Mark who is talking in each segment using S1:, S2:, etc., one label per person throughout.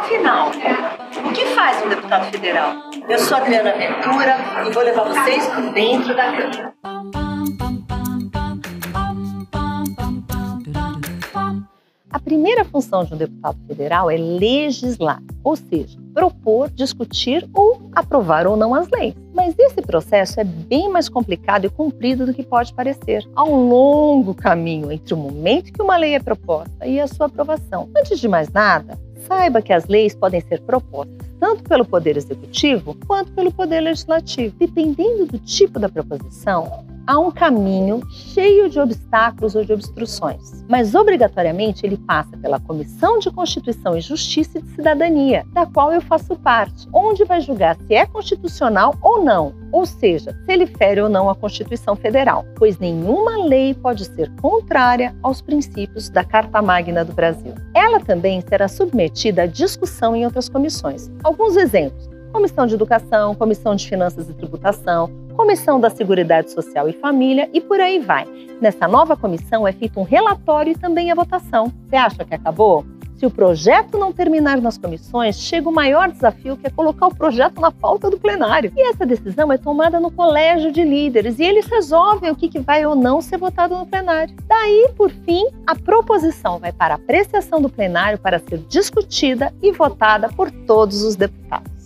S1: Afinal, o que faz um deputado federal? Eu sou Adriana Ventura e vou levar vocês por dentro da Câmara.
S2: A primeira função de um deputado federal é legislar, ou seja, propor, discutir ou aprovar ou não as leis. Mas esse processo é bem mais complicado e comprido do que pode parecer. Há um longo caminho entre o momento que uma lei é proposta e a sua aprovação. Antes de mais nada, saiba que as leis podem ser propostas tanto pelo Poder Executivo quanto pelo Poder Legislativo. Dependendo do tipo da proposição, há um caminho cheio de obstáculos ou de obstruções, mas obrigatoriamente ele passa pela Comissão de Constituição e Justiça e de Cidadania, da qual eu faço parte, onde vai julgar se é constitucional ou não, ou seja, se ele fere ou não a Constituição Federal, pois nenhuma lei pode ser contrária aos princípios da Carta Magna do Brasil. Ela também será submetida à discussão em outras comissões. Alguns exemplos: Comissão de Educação, Comissão de Finanças e Tributação, Comissão da Seguridade Social e Família e por aí vai. Nessa nova comissão é feito um relatório e também a votação. Você acha que acabou? Se o projeto não terminar nas comissões, chega o maior desafio que é colocar o projeto na pauta do plenário. E essa decisão é tomada no colégio de líderes e eles resolvem o que vai ou não ser votado no plenário. Daí, por fim, a proposição vai para apreciação do plenário para ser discutida e votada por todos os deputados.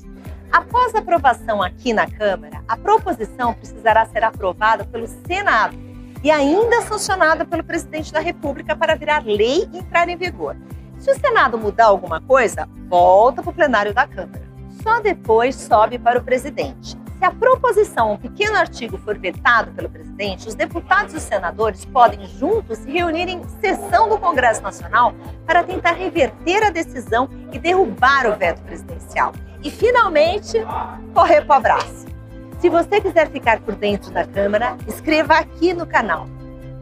S2: Após a aprovação aqui na Câmara, a proposição precisará ser aprovada pelo Senado e ainda sancionada pelo presidente da República para virar lei e entrar em vigor. Se o Senado mudar alguma coisa, volta para o plenário da Câmara. Só depois sobe para o presidente. Se a proposição, um pequeno artigo, for vetado pelo presidente, os deputados e os senadores podem juntos se reunir em sessão do Congresso Nacional para tentar reverter a decisão e derrubar o veto presidencial e finalmente correr para o abraço. Se você quiser ficar por dentro da Câmara, inscreva aqui no canal.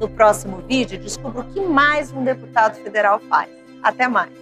S2: No próximo vídeo, descubra o que mais um deputado federal faz. Até mais!